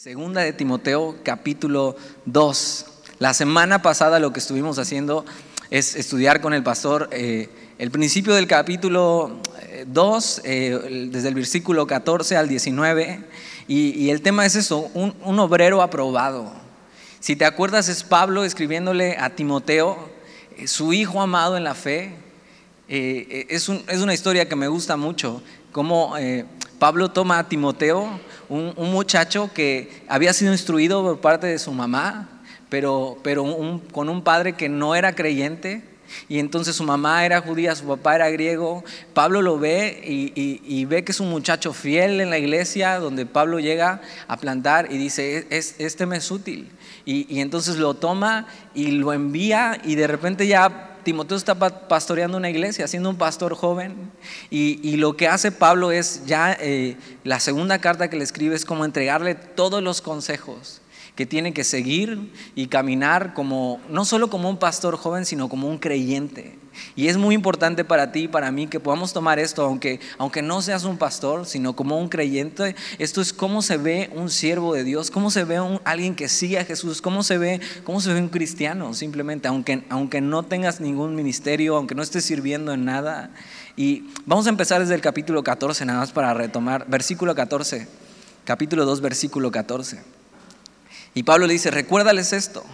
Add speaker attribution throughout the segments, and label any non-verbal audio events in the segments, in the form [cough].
Speaker 1: Segunda de Timoteo capítulo 2. La semana pasada lo que estuvimos haciendo es estudiar con el pastor eh, el principio del capítulo 2, eh, eh, desde el versículo 14 al 19, y, el tema es eso, un, obrero aprobado. Si te acuerdas es Pablo escribiéndole a Timoteo, su hijo amado en la fe. es, es, una historia que me gusta mucho, cómo Pablo toma a Timoteo, un, muchacho que había sido instruido por parte de su mamá, pero, pero con un padre que no era creyente. Y entonces su mamá era judía, su papá era griego. Pablo lo ve y, ve que es un muchacho fiel en la iglesia, donde Pablo llega a plantar y dice, este me es útil. y entonces lo toma y lo envía y de repente ya Timoteo está pastoreando una iglesia, siendo un pastor joven, y, lo que hace Pablo es ya eh, la segunda carta que le escribe es como entregarle todos los consejos que tiene que seguir y caminar como, no solo como un pastor joven, sino como un creyente. Y es muy importante para ti y para mí que podamos tomar esto, aunque, aunque no seas un pastor, sino como un creyente. Esto es cómo se ve un siervo de Dios, cómo se ve un, alguien que sigue a Jesús, cómo se ve, cómo se ve un cristiano, simplemente, aunque, aunque no tengas ningún ministerio, aunque no estés sirviendo en nada. Y vamos a empezar desde el capítulo 14, nada más para retomar, versículo 14, capítulo 2, versículo 14. Y Pablo le dice, recuérdales esto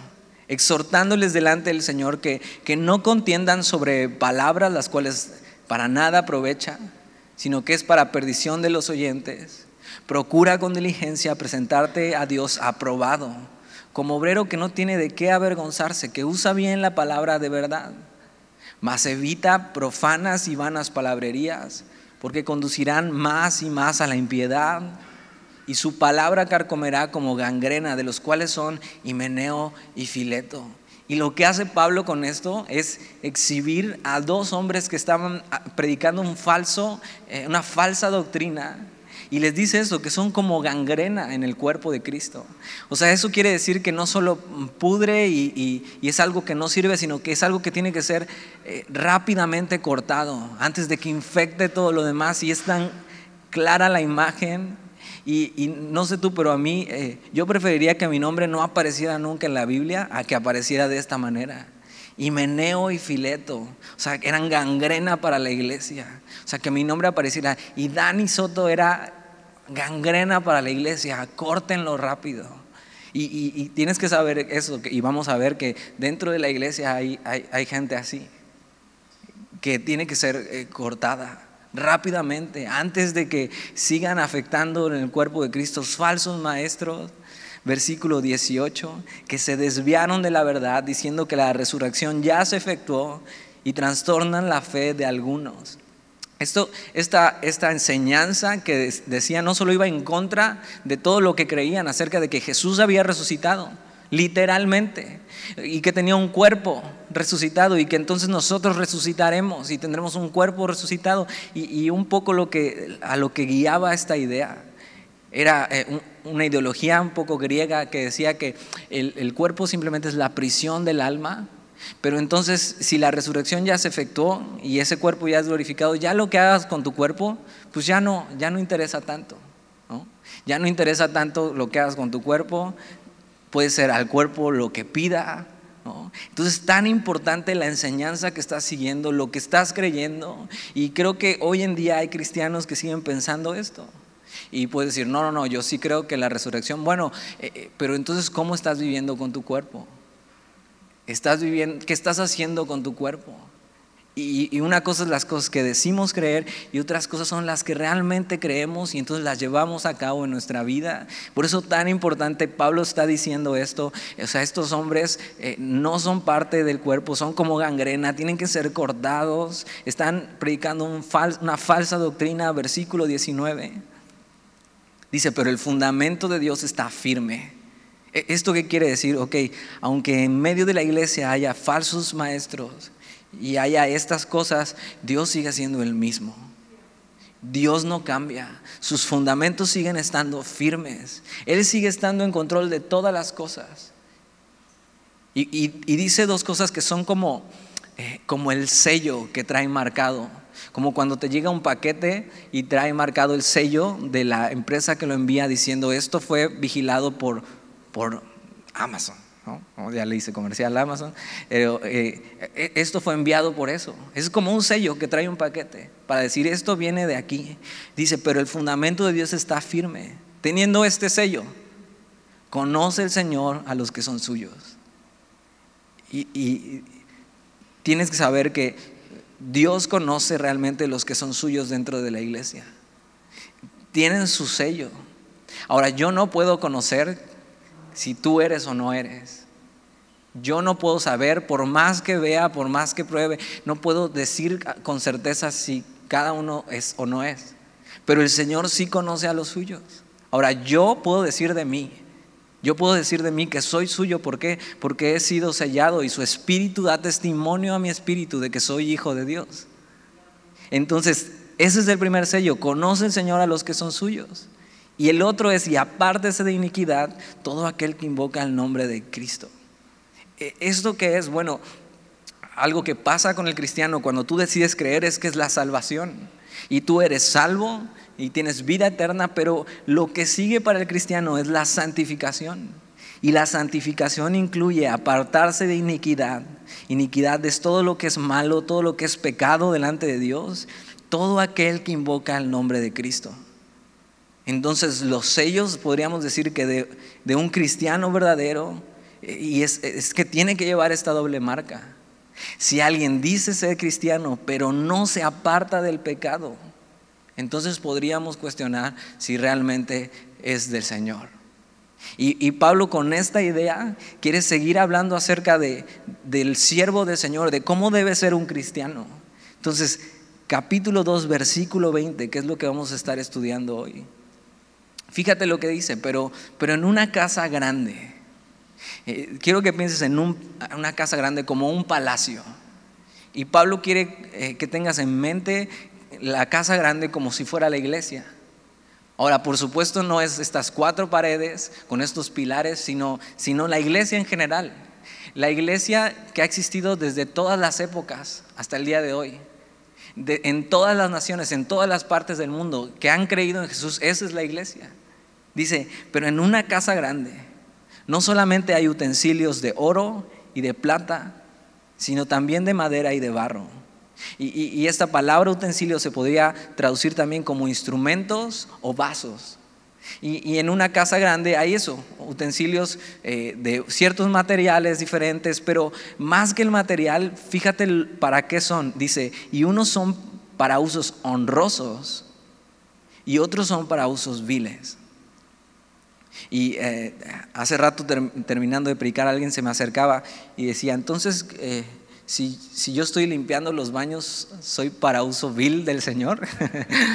Speaker 1: exhortándoles delante del Señor que, que no contiendan sobre palabras las cuales para nada aprovechan, sino que es para perdición de los oyentes. Procura con diligencia presentarte a Dios aprobado, como obrero que no tiene de qué avergonzarse, que usa bien la palabra de verdad, mas evita profanas y vanas palabrerías, porque conducirán más y más a la impiedad y su palabra carcomerá como gangrena, de los cuales son Himeneo y Fileto. Y lo que hace Pablo con esto es exhibir a dos hombres que estaban ah, predicando un falso, eh, una falsa doctrina. Y les dice eso, que son como gangrena en el cuerpo de Cristo. O sea, eso quiere decir que no solo pudre y, es algo que no sirve, sino que es algo que tiene que ser eh, rápidamente cortado antes de que infecte todo lo demás. Y es tan clara la imagen y, no sé tú, pero a mí, eh, yo preferiría que mi nombre no apareciera nunca en la Biblia a que apareciera de esta manera. Himeneo y Fileto, o sea, eran gangrena para la iglesia. O sea, que mi nombre apareciera. Y Dani Soto era gangrena para la iglesia, córtenlo rápido. Y, tienes que saber eso, y vamos a ver que dentro de la iglesia hay, hay, gente así, que tiene que ser eh, cortada rápidamente, antes de que sigan afectando en el cuerpo de Cristo falsos maestros. Versículo 18, que se desviaron de la verdad diciendo que la resurrección ya se efectuó y trastornan la fe de algunos. Esto, esta, esta enseñanza que decía no solo iba en contra de todo lo que creían acerca de que Jesús había resucitado, literalmente, y que tenía un cuerpo resucitado y que entonces nosotros resucitaremos y tendremos un cuerpo resucitado y, un poco lo que, a lo que guiaba esta idea era eh, una ideología un poco griega que decía que el, el cuerpo simplemente es la prisión del alma pero entonces, si la resurrección ya se efectuó y ese cuerpo ya es glorificado, ya lo que hagas con tu cuerpo, pues ya no, ya no interesa tanto. ¿no? Ya no interesa tanto lo que hagas con tu cuerpo, puede ser al cuerpo lo que pida. ¿no? Entonces es tan importante la enseñanza que estás siguiendo, lo que estás creyendo. Y creo que hoy en día hay cristianos que siguen pensando esto. Y puedes decir, no, no, no, yo sí creo que la resurrección, bueno, eh, eh, pero entonces, ¿cómo estás viviendo con tu cuerpo? ¿Estás viviendo, ¿Qué estás haciendo con tu cuerpo? Y, una cosa es las cosas que decimos creer y otras cosas son las que realmente creemos y entonces las llevamos a cabo en nuestra vida. Por eso tan importante, Pablo está diciendo esto, o sea, estos hombres eh, no son parte del cuerpo, son como gangrena, tienen que ser cortados, están predicando una falsa doctrina, versículo 19. Dice, pero el fundamento de Dios está firme. E, ¿Esto qué quiere decir? Ok, aunque en medio de la iglesia haya falsos maestros, y haya estas cosas, Dios sigue siendo el mismo. Dios no cambia, sus fundamentos siguen estando firmes, Él sigue estando en control de todas las cosas. Y, dice dos cosas que son como, eh, como el sello que trae marcado. como cuando te llega un paquete y trae marcado el sello de la empresa que lo envía diciendo esto fue vigilado por, por Amazon. Ya le hice comercial Amazon, eh, e, esto fue enviado por eso. Es como un sello que trae un paquete para decir esto viene de aquí. Dice, pero el fundamento de Dios está firme. Teniendo este sello, conoce el Señor a los que son suyos. y tienes que saber que Dios conoce realmente los que son suyos dentro de la iglesia. Tienen su sello. Ahora, yo no puedo conocer si tú eres o no eres. Yo no puedo saber, por más que vea, por más que pruebe, no puedo decir con certeza si cada uno es o no es. Pero el Señor sí conoce a los suyos. Ahora, yo puedo decir de mí, yo puedo decir de mí que soy suyo, ¿por qué? Porque he sido sellado y su espíritu da testimonio a mi espíritu de que soy hijo de Dios. Entonces, ese es el primer sello, conoce el Señor a los que son suyos. Y el otro es, y apártese de iniquidad, todo aquel que invoca el nombre de Cristo. E, ¿Esto qué es? Bueno, algo que pasa con el cristiano cuando tú decides creer es que es la salvación. Y tú eres salvo y tienes vida eterna, pero lo que sigue para el cristiano es la santificación. Y la santificación incluye apartarse de iniquidad. Iniquidad es todo lo que es malo, todo lo que es pecado delante de Dios, todo aquel que invoca el nombre de Cristo. Entonces los sellos podríamos decir que de, un cristiano verdadero, y es, que tiene que llevar esta doble marca. Si alguien dice ser cristiano, pero no se aparta del pecado, entonces podríamos cuestionar si realmente es del Señor. Y, Pablo con esta idea quiere seguir hablando acerca de, del siervo del Señor, de cómo debe ser un cristiano. Entonces, capítulo 2, versículo 20, que es lo que vamos a estar estudiando hoy. Fíjate lo que dice, pero, pero en una casa grande. Eh, quiero que pienses en una casa grande como un palacio. Y Pablo quiere eh, que tengas en mente la casa grande como si fuera la iglesia. Ahora, por supuesto, no es estas cuatro paredes con estos pilares, sino, sino la iglesia en general. La iglesia que ha existido desde todas las épocas hasta el día de hoy. En todas las naciones, en todas las partes del mundo que han creído en Jesús, esa es la iglesia. Dice, pero en una casa grande no solamente hay utensilios de oro y de plata, sino también de madera y de barro y, esta palabra utensilio se podría traducir también como instrumentos o vasos. Y, en una casa grande hay eso, utensilios eh, de ciertos materiales diferentes, pero más que el material, fíjate para qué son. Dice, y unos son para usos honrosos y otros son para usos viles. Y eh, hace rato terminando de predicar, alguien se me acercaba y decía, entonces... Eh, si, yo estoy limpiando los baños, ¿soy para uso vil del Señor?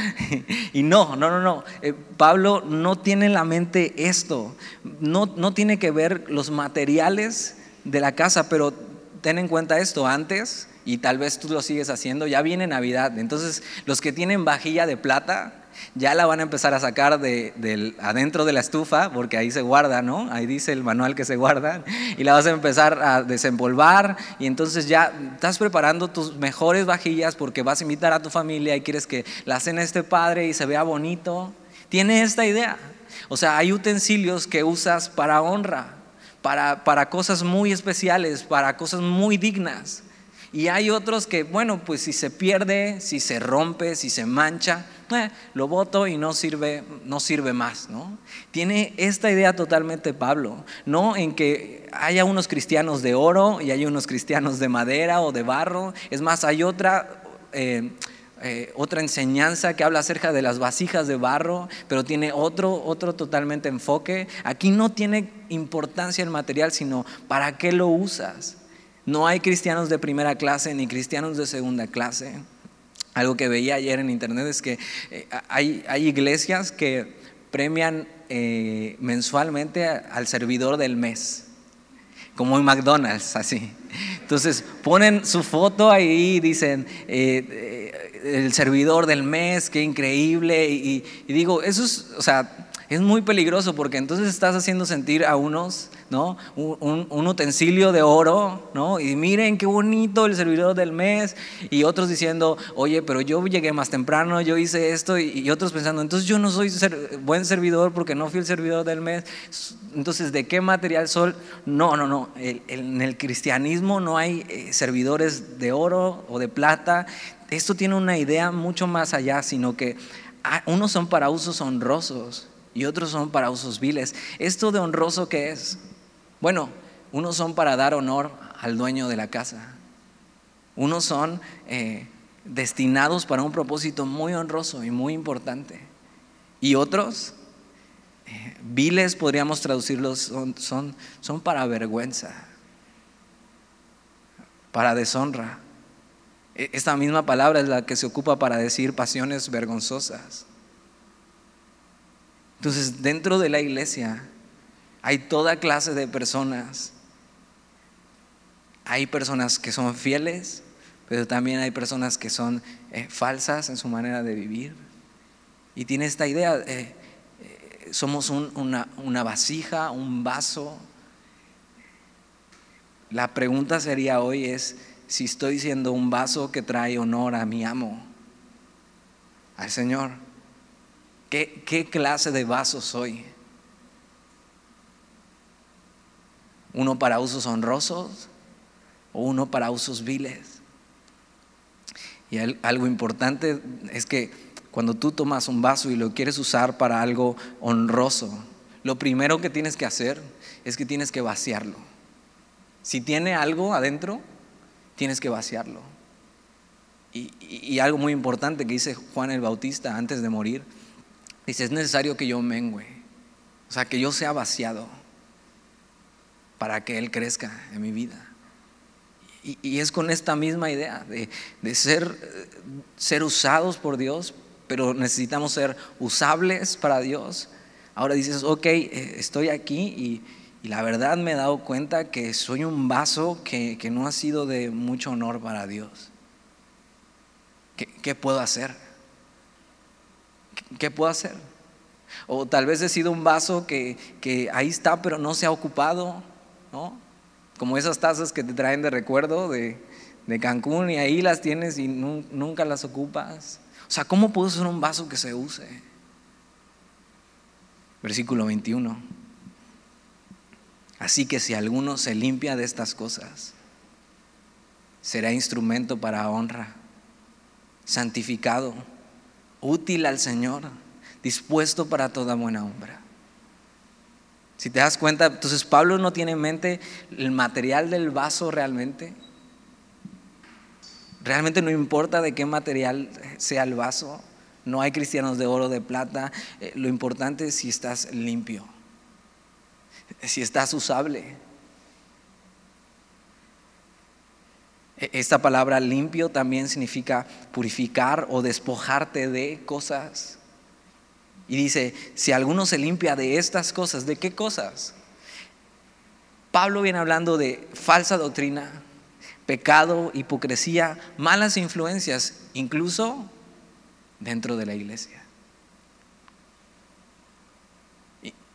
Speaker 1: [laughs] y no, no, no, no. Eh, Pablo no tiene en la mente esto. No, no tiene que ver los materiales de la casa, pero ten en cuenta esto antes, y tal vez tú lo sigues haciendo, ya viene Navidad. Entonces, los que tienen vajilla de plata, ya la van a empezar a sacar de, adentro de la estufa, porque ahí se guarda, ¿no? Ahí dice el manual que se guarda, [laughs] y la vas a empezar a desempolvar, y entonces ya estás preparando tus mejores vajillas porque vas a invitar a tu familia y quieres que la cena esté padre y se vea bonito. Tiene esta idea. O sea, hay utensilios que usas para honra, para, para cosas muy especiales, para cosas muy dignas. Y hay otros que, bueno, pues si se pierde, si se rompe, si se mancha, eh, lo voto y no sirve, no sirve más, ¿no? Tiene esta idea totalmente Pablo, no en que haya unos cristianos de oro y hay unos cristianos de madera o de barro. Es más, hay otra... Eh, eh, otra enseñanza que habla acerca de las vasijas de barro, pero tiene otro, otro totalmente enfoque. Aquí no tiene importancia el material, sino para qué lo usas. No hay cristianos de primera clase ni cristianos de segunda clase. Algo que veía ayer en internet es que eh, hay, iglesias que premian eh, mensualmente al servidor del mes, como en McDonald's, así. Entonces ponen su foto ahí y dicen, eh, el servidor del mes, qué increíble. Y, y, digo, eso es, o sea, es muy peligroso porque entonces estás haciendo sentir a unos, ¿no? Un, utensilio de oro, ¿no? Y miren qué bonito el servidor del mes. Y otros diciendo, oye, pero yo llegué más temprano, yo hice esto. Y, otros pensando, entonces yo no soy buen servidor porque no fui el servidor del mes. Entonces, ¿de qué material sol? No, no, no. en el cristianismo no hay eh, servidores de oro o de plata. Esto tiene una idea mucho más allá, sino que ah, unos son para usos honrosos y otros son para usos viles. ¿Esto de honroso qué es? Bueno, unos son para dar honor al dueño de la casa. Unos son eh, destinados para un propósito muy honroso y muy importante. Y otros, eh, viles podríamos traducirlos, son, son, son para vergüenza, para deshonra. E, esta misma palabra es la que se ocupa para decir pasiones vergonzosas. Entonces, dentro de la iglesia hay toda clase de personas. Hay personas que son fieles, pero también hay personas que son eh, falsas en su manera de vivir. Y tiene esta idea, eh, eh, somos una, una vasija, un vaso. La pregunta sería hoy es si estoy siendo un vaso que trae honor a mi amo, al Señor. ¿Qué, clase de vaso soy? ¿Uno para usos honrosos o uno para usos viles? Y algo importante es que cuando tú tomas un vaso y lo quieres usar para algo honroso, lo primero que tienes que hacer es que tienes que vaciarlo. Si tiene algo adentro, tienes que vaciarlo. Y, algo muy importante que dice Juan el Bautista antes de morir Dice, es necesario que yo mengue, o sea, que yo sea vaciado para que Él crezca en mi vida. Y, es con esta misma idea de, ser, ser usados por Dios, pero necesitamos ser usables para Dios. Ahora dices, ok, eh, estoy aquí y, la verdad me he dado cuenta que soy un vaso que, no ha sido de mucho honor para Dios. qué puedo hacer? ¿qué puedo hacer? O tal vez he sido un vaso que, ahí está, pero no se ha ocupado, ¿no? Como esas tazas que te traen de recuerdo de, Cancún y ahí las tienes y nunca las ocupas. O sea, ¿cómo puedo ser un vaso que se use? Versículo 21. Así que si alguno se limpia de estas cosas, será instrumento para honra, santificado útil al Señor, dispuesto para toda buena obra. Si te das cuenta, entonces Pablo no tiene en mente el material del vaso realmente. Realmente no importa de qué material sea el vaso. No hay cristianos de oro, de plata. Eh, lo importante es si estás limpio, si estás usable. E-, esta palabra limpio también significa purificar o despojarte de cosas. Y dice, si alguno se limpia de estas cosas, ¿de qué cosas? Pablo viene hablando de falsa doctrina, pecado, hipocresía, malas influencias, incluso dentro de la iglesia.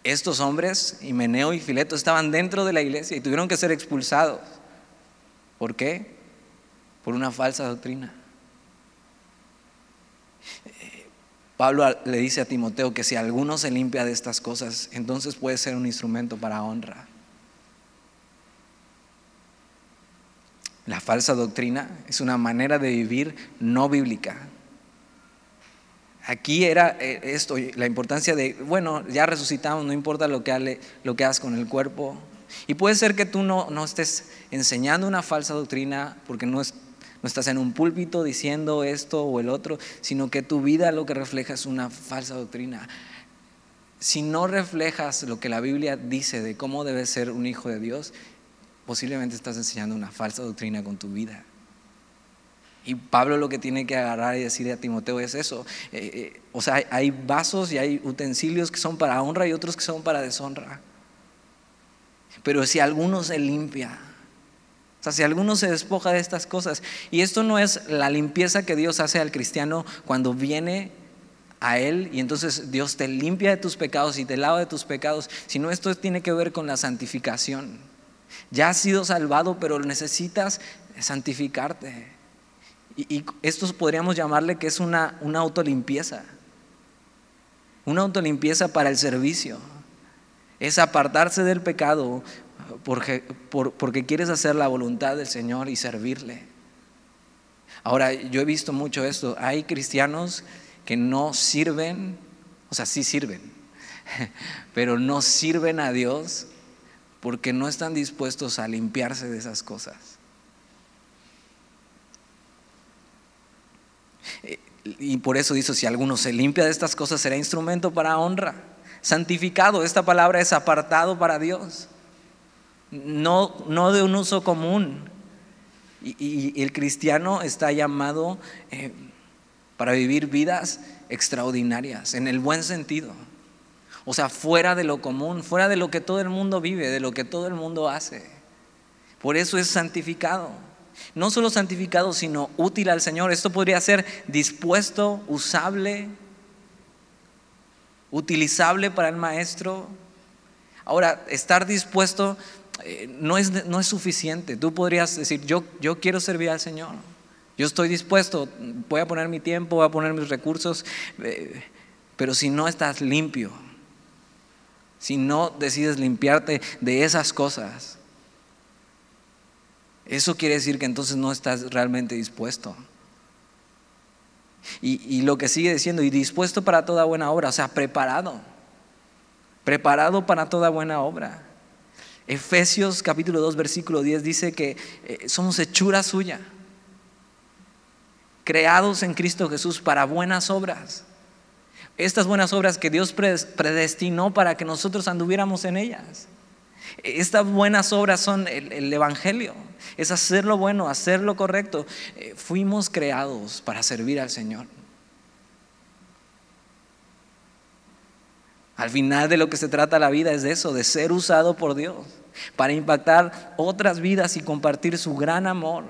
Speaker 1: estos hombres, Himeneo y Fileto, estaban dentro de la iglesia y tuvieron que ser expulsados. ¿Por qué? por una falsa doctrina. Pablo le dice a Timoteo que si alguno se limpia de estas cosas, entonces puede ser un instrumento para honra. La falsa doctrina es una manera de vivir no bíblica. Aquí era eh, esto, la importancia de, bueno, ya resucitamos, no importa lo que, lo que hagas con el cuerpo. Y puede ser que tú no, no estés enseñando una falsa doctrina porque no es, no estás en un púlpito diciendo esto o el otro, sino que tu vida lo que refleja es una falsa doctrina. Si no reflejas lo que la Biblia dice de cómo debes ser un hijo de Dios, posiblemente estás enseñando una falsa doctrina con tu vida. Y Pablo lo que tiene que agarrar y decirle a Timoteo es eso. Eh, eh, o sea, hay vasos y hay utensilios que son para honra y otros que son para deshonra. Pero si alguno se limpia, sea, si alguno se despoja de estas cosas, y esto no es la limpieza que Dios hace al cristiano cuando viene a Él y entonces Dios te limpia de tus pecados y te lava de tus pecados, sino esto tiene que ver con la santificación. Ya has sido salvado, pero necesitas santificarte. Y, esto podríamos llamarle que es una, una autolimpieza. Una autolimpieza para el servicio. Es apartarse del pecado porque, porque quieres hacer la voluntad del Señor y servirle. Ahora, yo he visto mucho esto. Hay cristianos que no sirven, o sea, sí sirven, [laughs] pero no sirven a Dios porque no están dispuestos a limpiarse de esas cosas. Y por eso dice, si alguno se limpia de estas cosas, será instrumento para honra. Santificado, esta palabra es apartado para Dios, no, no de un uso común. Y, el cristiano está llamado eh, para vivir vidas extraordinarias, en el buen sentido. O sea, fuera de lo común, fuera de lo que todo el mundo vive, de lo que todo el mundo hace. Por eso es santificado. No solo santificado, sino útil al Señor. Esto podría ser dispuesto, usable, utilizable para el maestro. Ahora, estar dispuesto no, es, no es suficiente. Tú podrías decir, yo, yo quiero servir al Señor. Yo estoy dispuesto, voy a poner mi tiempo, voy a poner mis recursos, eh, pero si no estás limpio, si no decides limpiarte de esas cosas, eso quiere decir que entonces no estás realmente dispuesto. Y, lo que sigue diciendo, y dispuesto para toda buena obra, o sea, preparado, preparado para toda buena obra. Efesios capítulo 2, versículo 10 dice que eh, somos hechura suya, creados en Cristo Jesús para buenas obras estas buenas obras que Dios predestinó para que nosotros anduviéramos en ellas. Estas buenas obras son el, Evangelio, es hacer lo bueno, hacer lo correcto. Eh, fuimos creados para servir al Señor. Al final de lo que se trata la vida es de eso, de ser usado por Dios, para impactar otras vidas y compartir su gran amor.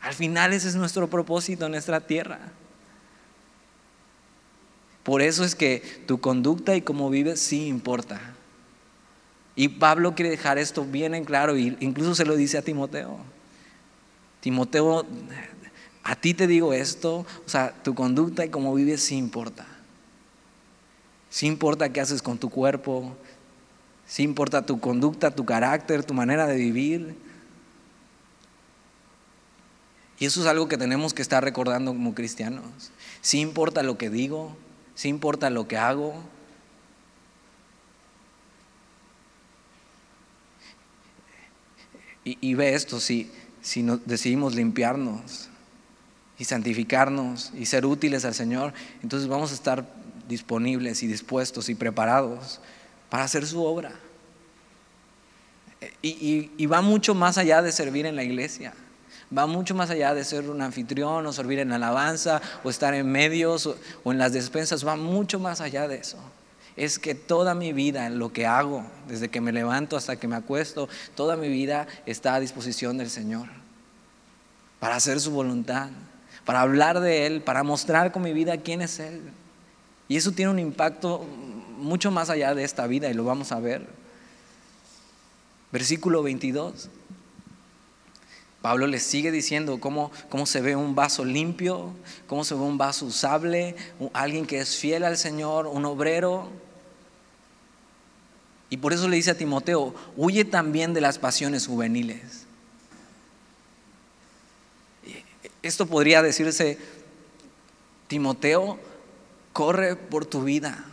Speaker 1: Al final ese es nuestro propósito en nuestra tierra. Por eso es que tu conducta y cómo vives sí importa. Y Pablo quiere dejar esto bien en claro, e incluso se lo dice a Timoteo. Timoteo, a ti te digo esto, o sea, tu conducta y cómo vives sí importa. Sí importa qué haces con tu cuerpo, sí importa tu conducta, tu carácter, tu manera de vivir. Y eso es algo que tenemos que estar recordando como cristianos. Sí importa lo que digo, si importa lo que hago. Y, ve esto, si, si decidimos limpiarnos y santificarnos y ser útiles al Señor, entonces vamos a estar disponibles y dispuestos y preparados para hacer su obra. y, va mucho más allá de servir en la iglesia va mucho más allá de ser un anfitrión o servir en alabanza o estar en medios o, en las despensas, va mucho más allá de eso. Es que toda mi vida, lo que hago, desde que me levanto hasta que me acuesto, toda mi vida está a disposición del Señor para hacer su voluntad, para hablar de Él, para mostrar con mi vida quién es Él. Y eso tiene un impacto mucho más allá de esta vida y lo vamos a ver. Versículo 22. Pablo le sigue diciendo cómo, cómo, se ve un vaso limpio, cómo se ve un vaso usable, alguien que es fiel al Señor, un obrero. Y por eso le dice a Timoteo, huye también de las pasiones juveniles. Esto podría decirse, Timoteo, corre por tu vida,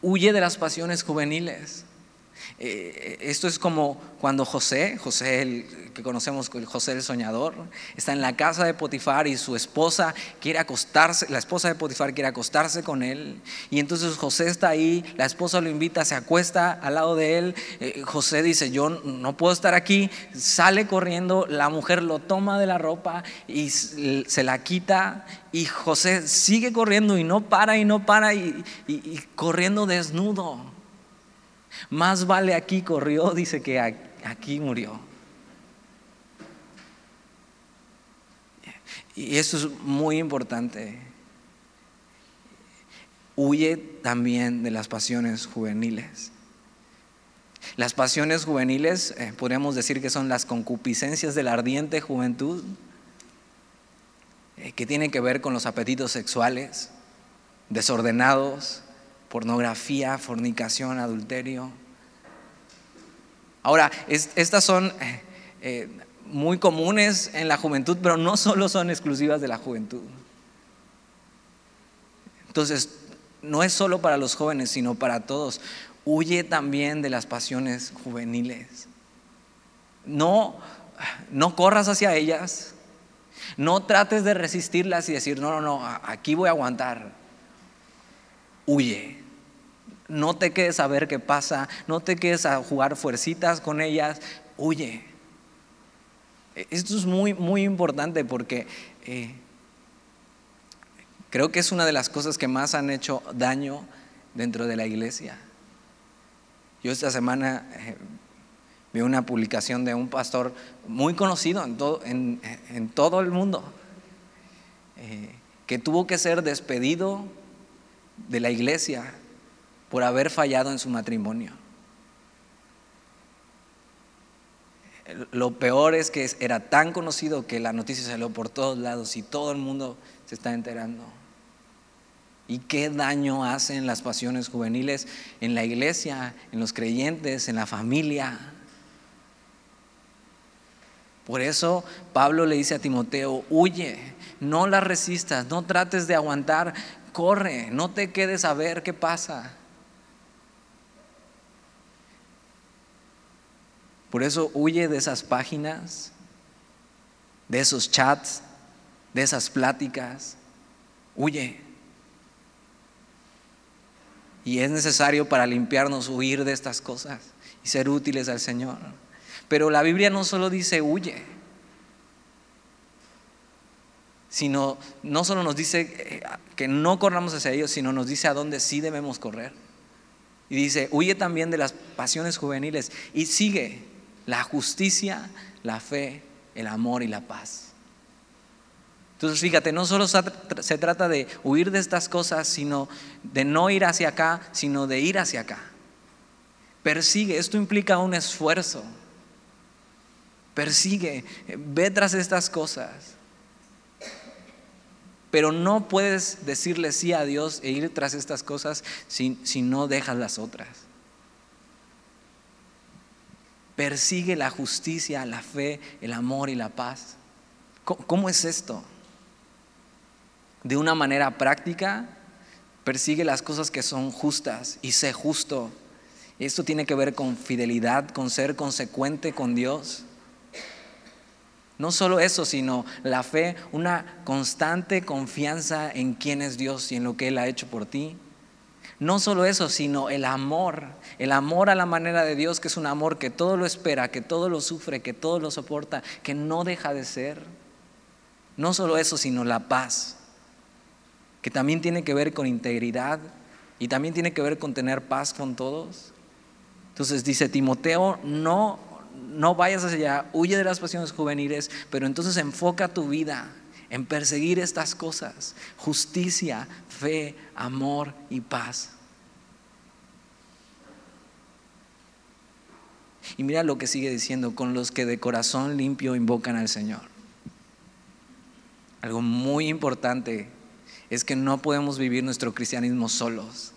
Speaker 1: huye de las pasiones juveniles. Eh, esto es como cuando José, José el que conocemos como José el soñador, está en la casa de Potifar y su esposa quiere acostarse, la esposa de Potifar quiere acostarse con él. Y entonces José está ahí, la esposa lo invita, se acuesta al lado de él. Eh, José dice, yo no puedo estar aquí, sale corriendo, la mujer lo toma de la ropa y se la quita y José sigue corriendo y no para y no para y corriendo desnudo. Más vale aquí corrió, dice que aquí murió. Y eso es muy importante. huye también de las pasiones juveniles. Las pasiones juveniles, eh, podríamos decir que son las concupiscencias de la ardiente juventud, eh, que tienen que ver con los apetitos sexuales, desordenados, pornografía, fornicación, adulterio. Ahora, estas son eh, muy comunes en la juventud, pero no solo son exclusivas de la juventud. Entonces, no es solo para los jóvenes, sino para todos. Huye también de las pasiones juveniles. No, no corras hacia ellas. No trates de resistirlas y decir, no, no, no, aquí voy a aguantar. Huye. No te quedes a ver qué pasa. No te quedes a jugar fuercitas con ellas. Huye. Esto es muy, muy importante porque eh, creo que es una de las cosas que más han hecho daño dentro de la iglesia. Yo esta semana eh, vi una publicación de un pastor muy conocido en todo, en, todo el mundo, eh, que tuvo que ser despedido de la iglesia por haber fallado en su matrimonio. Lo peor es que era tan conocido que la noticia salió por todos lados y todo el mundo se está enterando. ¿Y qué daño hacen las pasiones juveniles en la iglesia, en los creyentes, en la familia? Por eso Pablo le dice a Timoteo, huye, no la resistas, no trates de aguantar, corre, no te quedes a ver qué pasa. Por eso huye de esas páginas, de esos chats, de esas pláticas. Huye. Y es necesario para limpiarnos huir de estas cosas y ser útiles al Señor. Pero la Biblia no solo dice huye, sino no solo nos dice eh, que no corramos hacia ellos, sino nos dice a dónde sí debemos correr. Y dice, huye también de las pasiones juveniles y sigue la justicia, la fe, el amor y la paz. Entonces fíjate, no solo se trata de huir de estas cosas, sino de no ir hacia acá, sino de ir hacia acá. Persigue, esto implica un esfuerzo. Persigue, ve tras estas cosas. Pero no puedes decirle sí a Dios e ir tras estas cosas si, si no dejas las otras persigue la justicia, la fe, el amor y la paz. ¿Cómo, es esto? De una manera práctica, persigue las cosas que son justas y sé justo. Esto tiene que ver con fidelidad, con ser consecuente con Dios. No solo eso, sino la fe, una constante confianza en quién es Dios y en lo que Él ha hecho por ti. No solo eso, sino el amor, el amor a la manera de Dios, que es un amor que todo lo espera, que todo lo sufre, que todo lo soporta, que no deja de ser. No solo eso, sino la paz, que también tiene que ver con integridad y también tiene que ver con tener paz con todos. Entonces dice Timoteo, no, no vayas hacia allá, huye de las pasiones juveniles, pero entonces enfoca tu vida en perseguir estas cosas, justicia, fe, amor y paz. Y mira lo que sigue diciendo, con los que de corazón limpio invocan al Señor. Algo muy importante es que no podemos vivir nuestro cristianismo solos.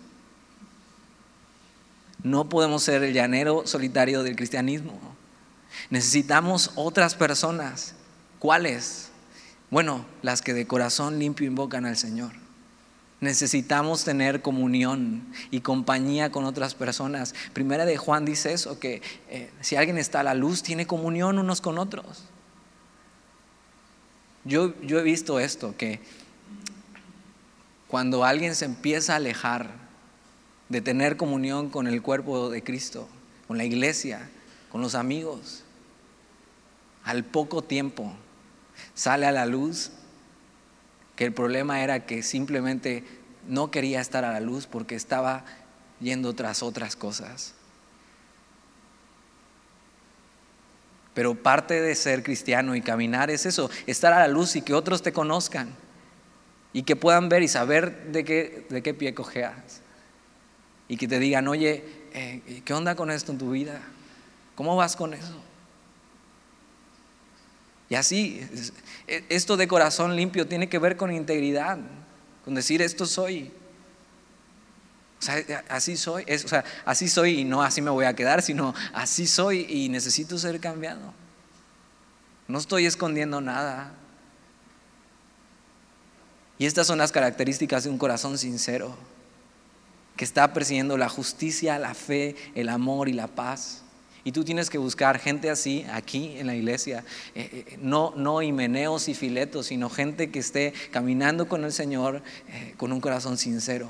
Speaker 1: No podemos ser el llanero solitario del cristianismo. Necesitamos otras personas. ¿Cuáles? Bueno, las que de corazón limpio invocan al Señor. Necesitamos tener comunión y compañía con otras personas. Primera de Juan dice eso, que eh, si alguien está a la luz, tiene comunión unos con otros. Yo, yo he visto esto, que cuando alguien se empieza a alejar de tener comunión con el cuerpo de Cristo, con la iglesia, con los amigos, al poco tiempo sale a la luz que el problema era que simplemente no quería estar a la luz porque estaba yendo tras otras cosas. Pero parte de ser cristiano y caminar es eso, estar a la luz y que otros te conozcan. y que puedan ver y saber de qué, de qué pie cojeas. Y que te digan, oye, eh, ¿qué onda con esto en tu vida? ¿Cómo vas con eso? Y así, e, esto de corazón limpio tiene que ver con integridad, con decir esto soy. Sea, así soy, o sea, así soy y no así me voy a quedar, sino así soy y necesito ser cambiado. No estoy escondiendo nada. Y estas son las características de un corazón sincero, que está persiguiendo la justicia, la fe, el amor y la paz. Y tú tienes que buscar gente así aquí en la iglesia, eh, eh, no, no himeneos y filetos, sino gente que esté caminando con el Señor eh, con un corazón sincero.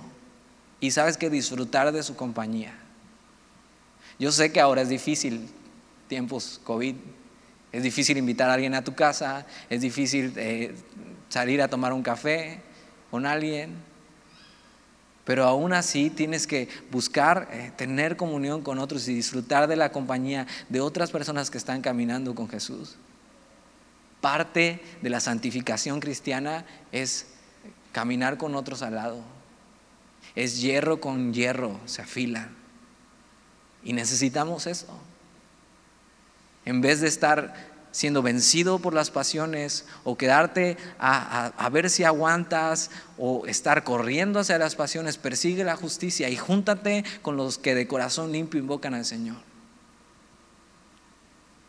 Speaker 1: Y sabes que disfrutar de su compañía. Yo sé que ahora es difícil, tiempos COVID, es difícil invitar a alguien a tu casa, es difícil salir a tomar un café con alguien, pero aún así tienes que buscar eh, tener comunión con otros y disfrutar de la compañía de otras personas que están caminando con Jesús. Parte de la santificación cristiana es caminar con otros al lado. Es hierro con hierro, se afila. Y necesitamos eso. En vez de estar siendo vencido por las pasiones o quedarte a, ver si aguantas o estar corriendo hacia las pasiones, persigue la justicia y júntate con los que de corazón limpio invocan al Señor.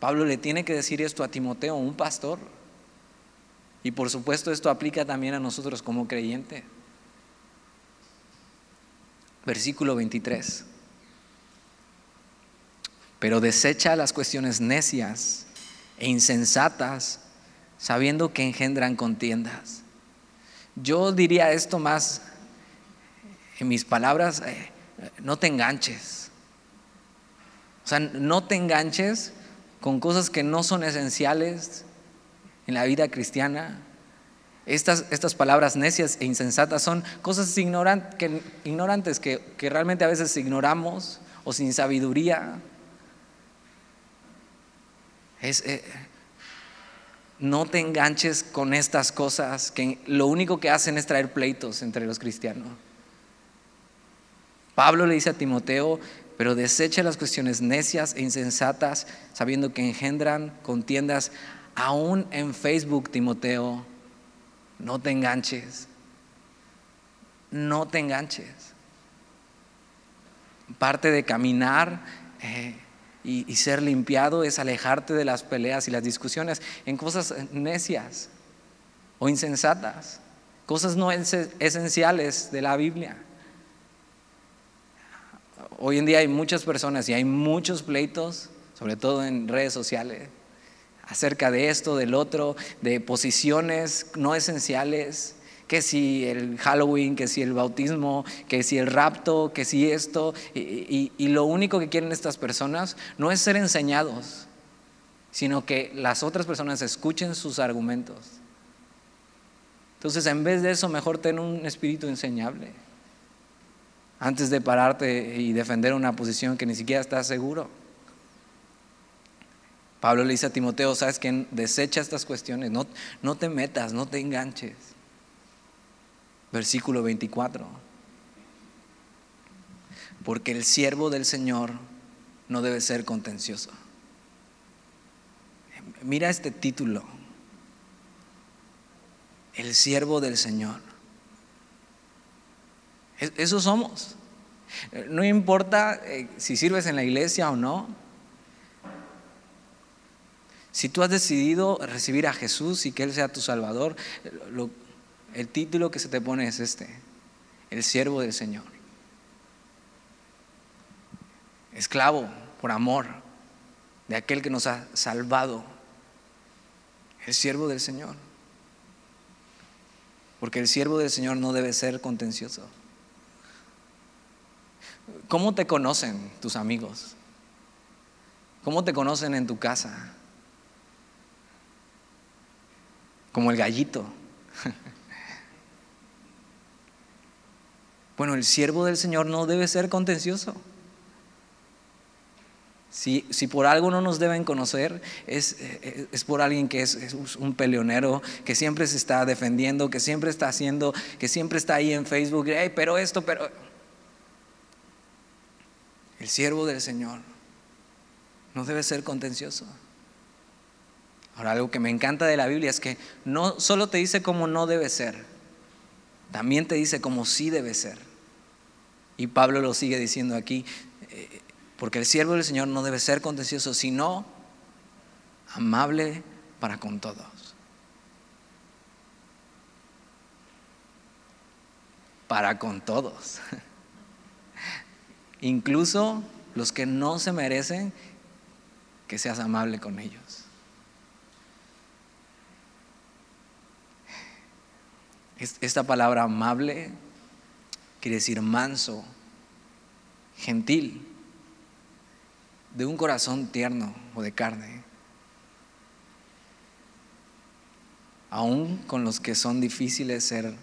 Speaker 1: Pablo le tiene que decir esto a Timoteo, un pastor. Y por supuesto esto aplica también a nosotros como creyente. Versículo 23. Pero desecha las cuestiones necias e insensatas, sabiendo que engendran contiendas. Yo diría esto más en mis palabras, eh, no te enganches. O sea, no te enganches con cosas que no son esenciales en la vida cristiana. Estas, estas palabras necias e insensatas son cosas ignorantes que, que realmente a veces ignoramos o sin sabiduría. Eh, no te enganches con estas cosas que lo único que hacen es traer pleitos entre los cristianos. Pablo le dice a Timoteo, pero desecha las cuestiones necias e insensatas, sabiendo que engendran contiendas, aún en Facebook, Timoteo, no te enganches, no te enganches. Parte de caminar eh, y, ser limpiado es alejarte de las peleas y las discusiones en cosas necias o insensatas, cosas no esenciales de la Biblia. Hoy en día hay muchas personas y hay muchos pleitos, sobre todo en redes sociales, acerca de esto, del otro, de posiciones no esenciales, que si el Halloween, que si el bautismo, que si el rapto, que si esto. Y, lo único que quieren estas personas no es ser enseñados, sino que las otras personas escuchen sus argumentos. Entonces, en vez de eso, mejor ten un espíritu enseñable. Antes de pararte y defender una posición que ni siquiera estás seguro. Pablo le dice a Timoteo, sabes que desecha estas cuestiones, no, no te metas, no te enganches versículo 24. Porque el siervo del Señor no debe ser contencioso. Mira este título. El siervo del Señor. Eso somos. No importa eh, si sirves en la iglesia o no. Si tú has decidido recibir a Jesús y que Él sea tu Salvador, lo, el título que se te pone es este, el siervo del Señor. Esclavo por amor de aquel que nos ha salvado. El siervo del Señor. Porque el siervo del Señor no debe ser contencioso. ¿Cómo te conocen tus amigos? ¿Cómo te conocen en tu casa? Como el gallito. [laughs] Bueno, el siervo del Señor no debe ser contencioso. Si, si, por algo no nos deben conocer, es, es por alguien que es, es, un peleonero, que siempre se está defendiendo, que siempre está haciendo, que siempre está ahí en Facebook, hey, pero esto, pero... El siervo del Señor no debe ser contencioso. Ahora, algo que me encanta de la Biblia es que no solo te dice cómo no debe ser, también te dice cómo sí debe ser. Y Pablo lo sigue diciendo aquí, eh, porque el siervo del Señor no debe ser contencioso, sino amable para con todos. Para con todos. [laughs] Incluso los que no se merecen que seas amable con ellos. Esta palabra amable quiere decir manso, gentil, de un corazón tierno o de carne. Aún con los que son difíciles ser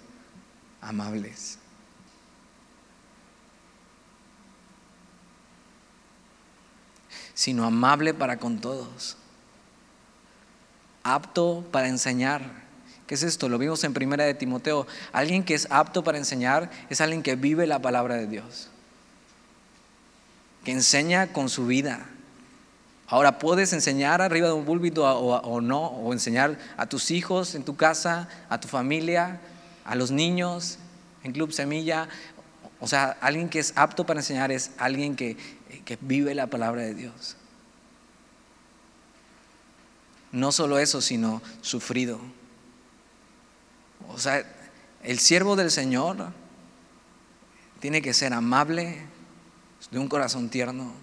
Speaker 1: amables. Sino amable para con todos. Apto para enseñar ¿Qué es esto? Lo vimos en primera de Timoteo. Alguien que es apto para enseñar es alguien que vive la palabra de Dios. Que enseña con su vida. Ahora, puedes enseñar arriba de un púlpito o, no, o enseñar a tus hijos en tu casa, a tu familia, a los niños en Club Semilla. O sea, alguien que es apto para enseñar es alguien que, que vive la palabra de Dios. No solo eso, sino sufrido. O sea, el siervo del Señor tiene que ser amable, de un corazón tierno,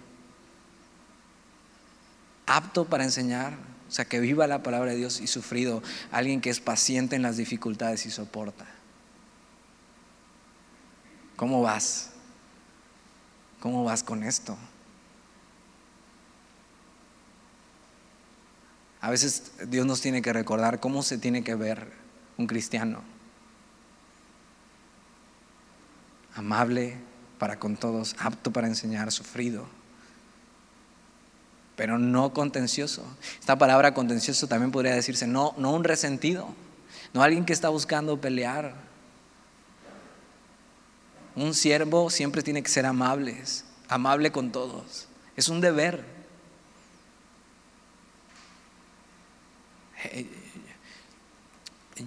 Speaker 1: apto para enseñar, o sea, que viva la palabra de Dios y sufrido, alguien que es paciente en las dificultades y soporta. ¿Cómo vas? ¿Cómo vas con esto? A veces Dios nos tiene que recordar cómo se tiene que ver un cristiano. Amable para con todos, apto para enseñar, sufrido, pero no contencioso. Esta palabra contencioso también podría decirse no, no un resentido, no alguien que está buscando pelear. Un siervo siempre tiene que ser amable, amable con todos. Es un deber.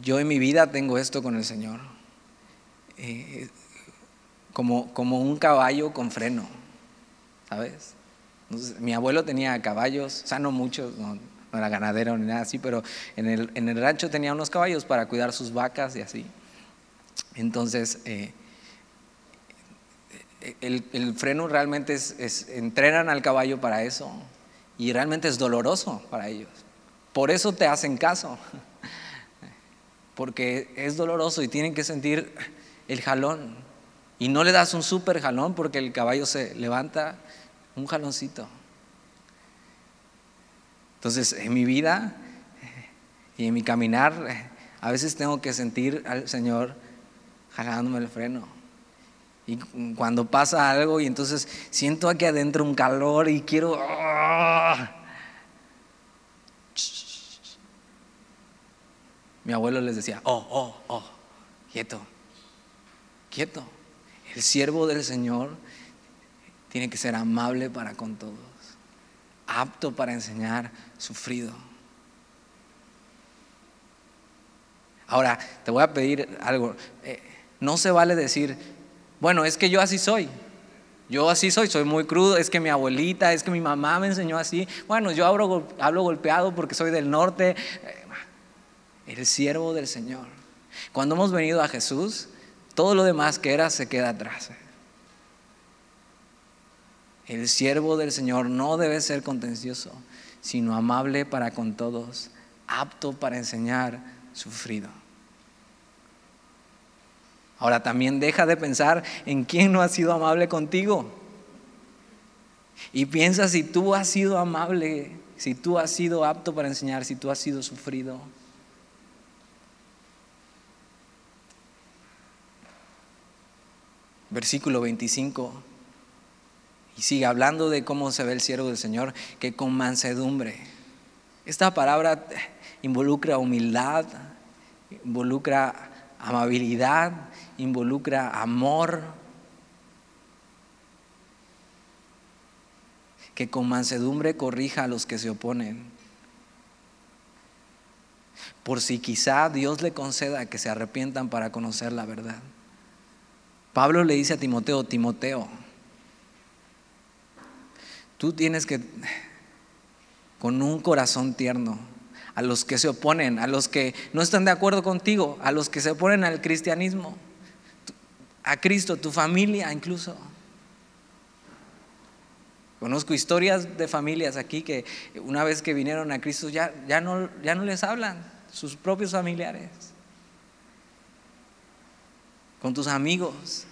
Speaker 1: Yo en mi vida tengo esto con el Señor. Eh, como, como un caballo con freno, ¿sabes? mi abuelo tenía caballos, o sea, no muchos, no, era ganadero ni nada así, pero en el, en el, rancho tenía unos caballos para cuidar sus vacas y así. Entonces, eh, el, el, freno realmente es, es, entrenan al caballo para eso y realmente es doloroso para ellos. Por eso te hacen caso porque es doloroso y tienen que sentir el jalón. Y no le das un super jalón porque el caballo se levanta, un jaloncito. Entonces, en mi vida y en mi caminar, a veces tengo que sentir al Señor jalándome el freno. Y cuando pasa algo y entonces siento aquí adentro un calor y quiero... ¡ah! Mi abuelo les decía, oh, oh, oh, quieto, quieto. El siervo del Señor tiene que ser amable para con todos, apto para enseñar, sufrido. Ahora, te voy a pedir algo. Eh, no se vale decir, bueno, es que yo así soy. Yo así soy, soy muy crudo, es que mi abuelita, es que mi mamá me enseñó así. Bueno, yo hablo, hablo golpeado porque soy del norte el siervo del Señor. Cuando hemos venido a Jesús, todo lo demás que era se queda atrás. El siervo del Señor no debe ser contencioso, sino amable para con todos, apto para enseñar, sufrido. Ahora también deja de pensar en quién no ha sido amable contigo. Y piensa si tú has sido amable, si tú has sido apto para enseñar, si tú has sido sufrido. Versículo 25. Y sigue hablando de cómo se ve el siervo del Señor, que con mansedumbre. Esta palabra involucra humildad, involucra amabilidad, involucra amor. Que con mansedumbre corrija a los que se oponen. Por si quizá Dios le conceda que se arrepientan para conocer la verdad. Pablo le dice a Timoteo, Timoteo, tú tienes que, con un corazón tierno, a los que se oponen, a los que no están de acuerdo contigo, a los que se oponen al cristianismo, a Cristo, tu familia incluso. Conozco historias de familias aquí que una vez que vinieron a Cristo ya, ya, no, ya no les hablan, sus propios familiares, con tus amigos,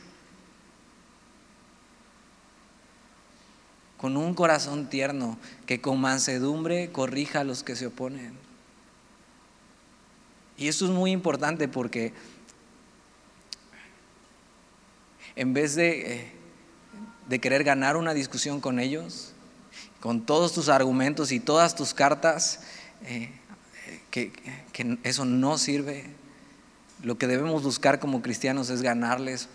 Speaker 1: con un corazón tierno que con mansedumbre corrija a los que se oponen. Y esto es muy importante porque en vez de, eh, de querer ganar una discusión con ellos, con todos tus argumentos y todas tus cartas, eh, que, que eso no sirve. Lo que debemos buscar como cristianos es ganarles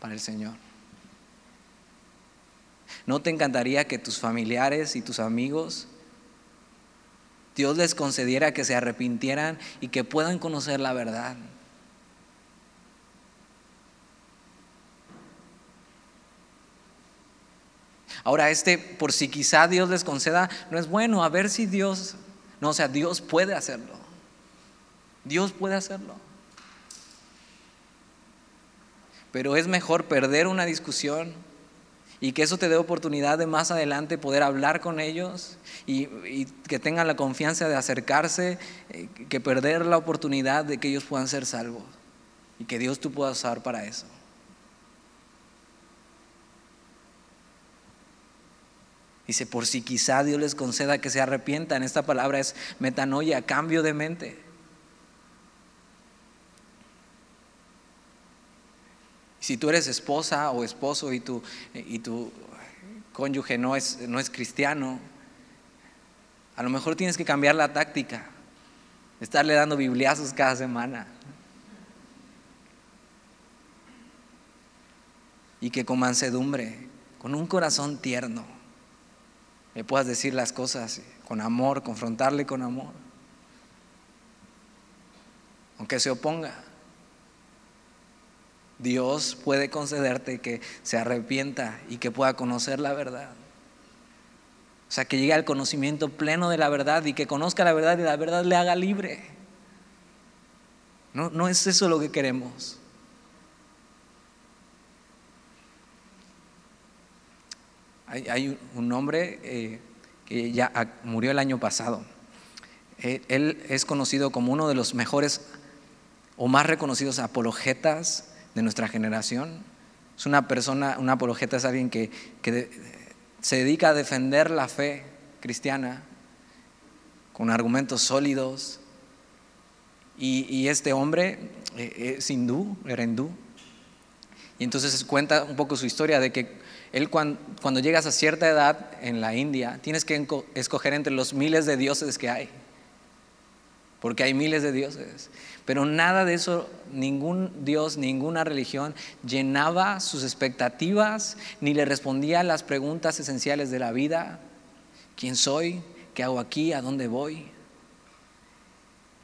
Speaker 1: para el Señor. ¿No te encantaría que tus familiares y tus amigos Dios les concediera que se arrepintieran y que puedan conocer la verdad. Ahora, este, por si quizá Dios les conceda, no es bueno, a ver si Dios, no, o sea, Dios puede hacerlo. Dios puede hacerlo. Pero es mejor perder una discusión y que eso te dé oportunidad de más adelante poder hablar con ellos y, que tengan la confianza de acercarse, eh, que perder la oportunidad de que ellos puedan ser salvos y que Dios tú puedas usar para eso. Dice, por si quizá Dios les conceda que se arrepientan. Esta palabra es metanoia, cambio de mente. Si tú eres esposa o esposo y tu, y tu cónyuge no es, no es cristiano, a lo mejor tienes que cambiar la táctica, estarle dando bibliazos cada semana. Y que con mansedumbre, con un corazón tierno, le puedas decir las cosas con amor, confrontarle con amor. Aunque se oponga. Dios puede concederte que se arrepienta y que pueda conocer la verdad. O sea, que llegue al conocimiento pleno de la verdad y que conozca la verdad y la verdad le haga libre. No, no es eso lo que queremos. Hay, un hombre eh, que ya murió el año pasado. Eh, él es conocido como uno de los mejores o más reconocidos apologetas de nuestra generación. Es una persona, un apologeta es alguien que, se dedica a defender la fe cristiana con argumentos sólidos. Y, este hombre eh, es hindú, era hindú. Y entonces cuenta un poco su historia de que él cuando, cuando llegas a cierta edad en la India, tienes que escoger entre los miles de dioses que hay. Porque hay miles de dioses. Pero nada de eso, ningún Dios, ninguna religión llenaba sus expectativas ni le respondía a las preguntas esenciales de la vida. ¿Quién soy? ¿Qué hago aquí? ¿A dónde voy?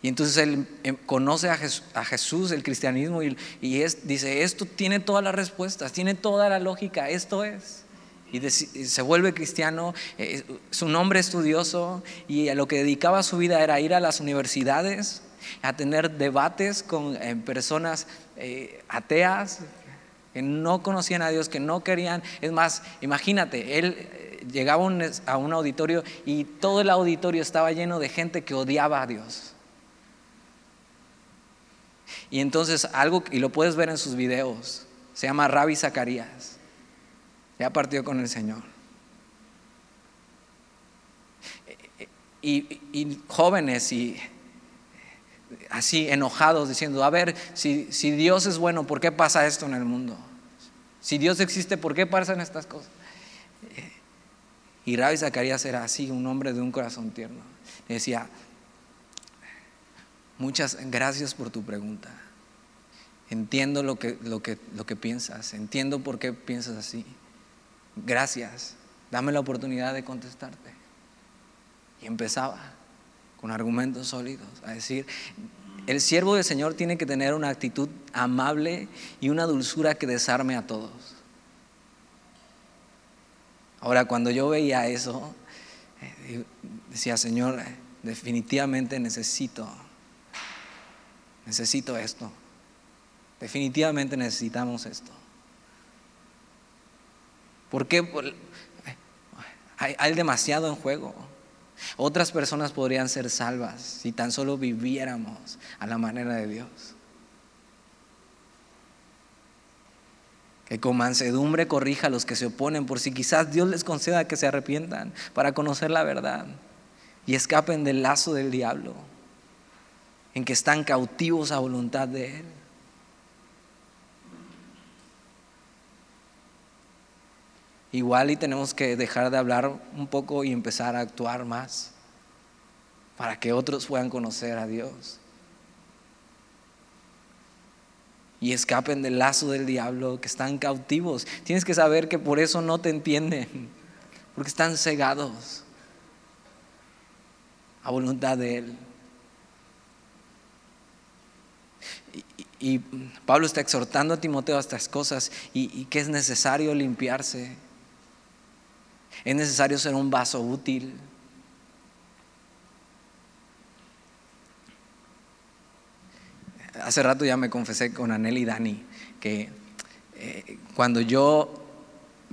Speaker 1: Y entonces él em, conoce a Jesús, el cristianismo, y, dice, esto tiene todas las respuestas, tiene toda la lógica, esto es. Y, se vuelve cristiano, eh, es un hombre estudioso, y a lo que dedicaba su vida era ir a las universidades a tener debates con eh, personas eh, ateas que no conocían a Dios, que no querían. Es más, imagínate, él eh, llegaba a un auditorio y todo el auditorio estaba lleno de gente que odiaba a Dios. Y entonces algo, y lo puedes ver en sus videos, se llama Rabbi Zacarías. Ya partió con el Señor. y jóvenes y así enojados diciendo, a ver, si, si Dios es bueno, ¿por qué pasa esto en el mundo? Si Dios existe, ¿por qué pasan estas cosas? Y Rabbi Zacarías era así, un hombre de un corazón tierno. Le decía, muchas gracias por tu pregunta. Entiendo lo que, lo, que, lo que piensas, entiendo por qué piensas así. Gracias, dame la oportunidad de contestarte. Y empezaba con argumentos sólidos a decir, el siervo del Señor tiene que tener una actitud amable y una dulzura que desarme a todos. Ahora, cuando yo veía eso, eh, decía, Señor, definitivamente necesito, necesito esto. Definitivamente necesitamos esto. Porque hay, hay demasiado en juego. Otras personas podrían ser salvas si tan solo viviéramos a la manera de Dios. Que con mansedumbre corrija a los que se oponen por si quizás Dios les conceda que se arrepientan para conocer la verdad y escapen del lazo del diablo en que están cautivos a voluntad de Él. Igual y tenemos que dejar de hablar un poco y empezar a actuar más para que otros puedan conocer a Dios. Y escapen del lazo del diablo, que están cautivos. Tienes que saber que por eso no te entienden, porque están cegados a voluntad de Él. Y, Pablo está exhortando a Timoteo a estas cosas y, y que es necesario limpiarse es necesario ser un vaso útil. Hace rato ya me confesé con Anel y Dani que eh, cuando yo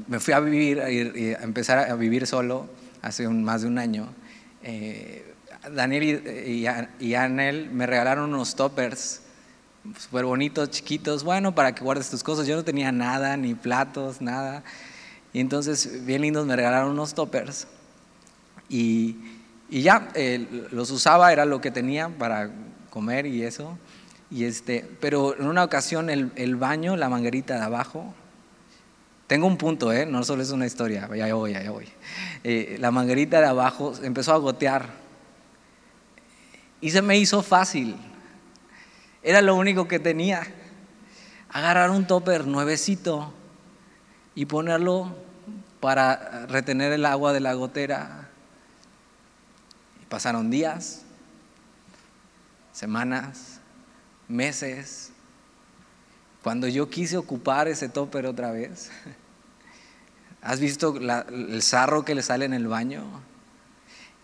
Speaker 1: me fui a vivir, a, empezar a vivir solo hace más de un año, eh, Daniel y, y, Anel me regalaron unos toppers súper bonitos, chiquitos, bueno, para que guardes tus cosas. Yo no tenía nada, ni platos, nada. Y entonces, bien lindos, me regalaron unos toppers. Y, ya, eh, los usaba, era lo que tenía para comer y eso. Y este, pero en una ocasión el, baño, la manguerita de abajo, tengo un punto, ¿eh? no solo es una historia, ya voy, ya voy. Eh, la manguerita de abajo empezó a gotear y se me hizo fácil. Era lo único que tenía. Agarrar un topper nuevecito y ponerlo para retener el agua de la gotera. Y pasaron días, semanas, meses. Cuando yo quise ocupar ese topper otra vez, [laughs] ¿has visto el sarro que le sale en el baño?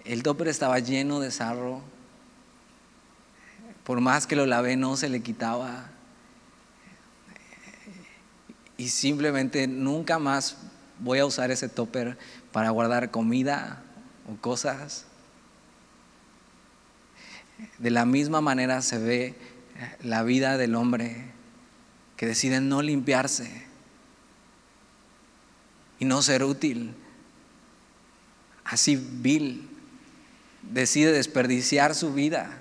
Speaker 1: El topper estaba lleno de sarro. Por más que lo lavé, no se le quitaba y simplemente nunca más voy a usar ese topper para guardar comida o cosas. De la misma manera se ve la vida del hombre que decide no limpiarse y no ser útil. Así vil, decide desperdiciar su vida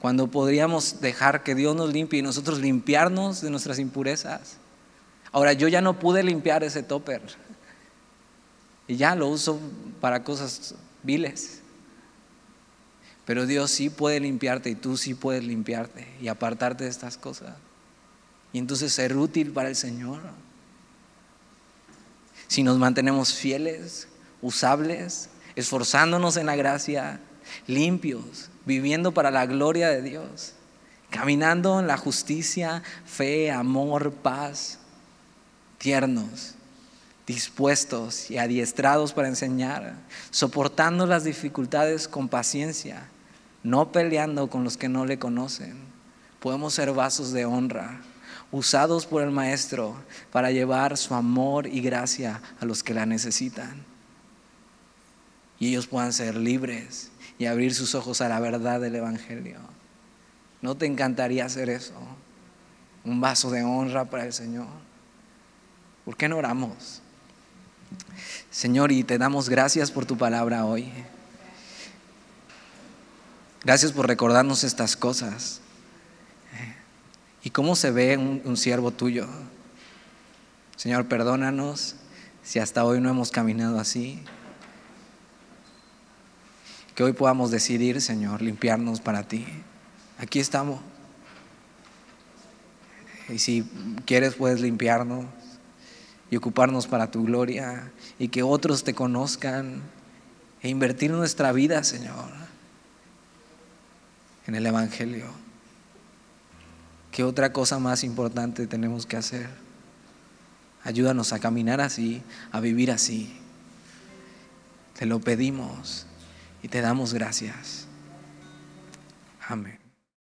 Speaker 1: cuando podríamos dejar que Dios nos limpie y nosotros limpiarnos de nuestras impurezas. Ahora yo ya no pude limpiar ese topper y ya lo uso para cosas viles. Pero Dios sí puede limpiarte y tú sí puedes limpiarte y apartarte de estas cosas. Y entonces ser útil para el Señor. Si nos mantenemos fieles, usables, esforzándonos en la gracia, limpios, viviendo para la gloria de Dios, caminando en la justicia, fe, amor, paz, tiernos, dispuestos y adiestrados para enseñar, soportando las dificultades con paciencia, no peleando con los que no le conocen. Podemos ser vasos de honra, usados por el Maestro para llevar su amor y gracia a los que la necesitan. Y ellos puedan ser libres y abrir sus ojos a la verdad del Evangelio. ¿No te encantaría hacer eso? Un vaso de honra para el Señor. ¿Por qué no oramos? Señor, y te damos gracias por tu palabra hoy. Gracias por recordarnos estas cosas. ¿Y cómo se ve un, siervo tuyo? Señor, perdónanos si hasta hoy no hemos caminado así. Que hoy podamos decidir, Señor, limpiarnos para ti. Aquí estamos. Y si quieres, puedes limpiarnos y ocuparnos para tu gloria y que otros te conozcan e invertir nuestra vida, Señor, en el Evangelio. ¿Qué otra cosa más importante tenemos que hacer? Ayúdanos a caminar así, a vivir así. Te lo pedimos y te damos gracias. Amén.